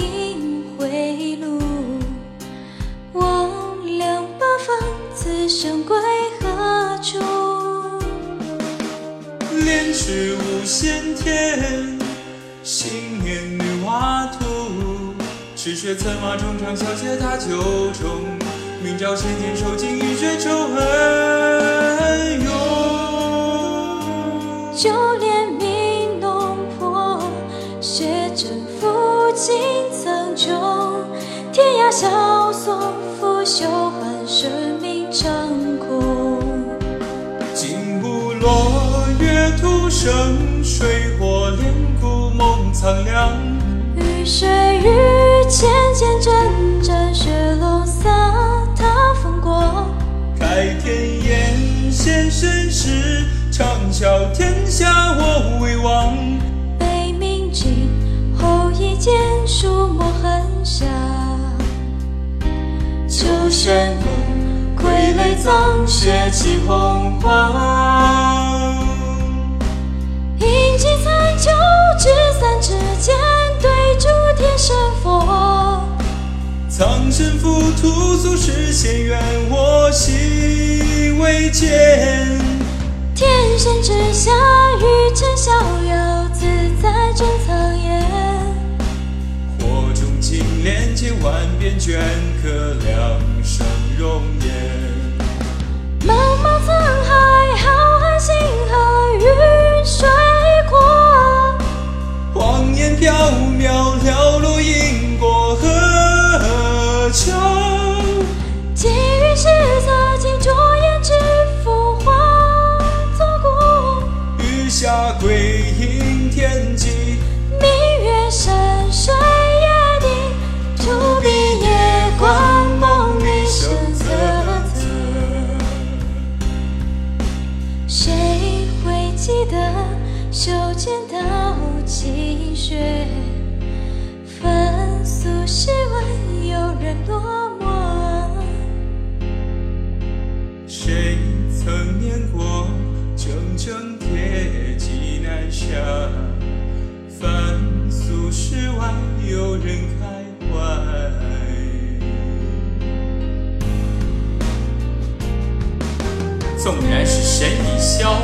影回路，望两八方，此生归何处？莲池无限天，心念女娲图。赤血策马冲场，小姐踏九重。明朝千年受尽雨水仇恨涌。萧索，拂袖换生命长空。金不落，月徒生，水火连骨梦苍凉。雨水日渐渐阵阵，雪龙洒踏风光。开天眼，现身时，长啸天下我为王。悲鸣尽，求神功，傀儡葬血泣洪荒。饮尽残酒，执三尺剑，对诸天神佛。苍生浮屠，俗世仙缘，我心未坚。天神之下，玉念，千万遍镌刻两生容颜。谁会记得袖间刀泣血？凡俗世外，有人落寞。谁曾念过铮铮铁骑南下？纵然是神已消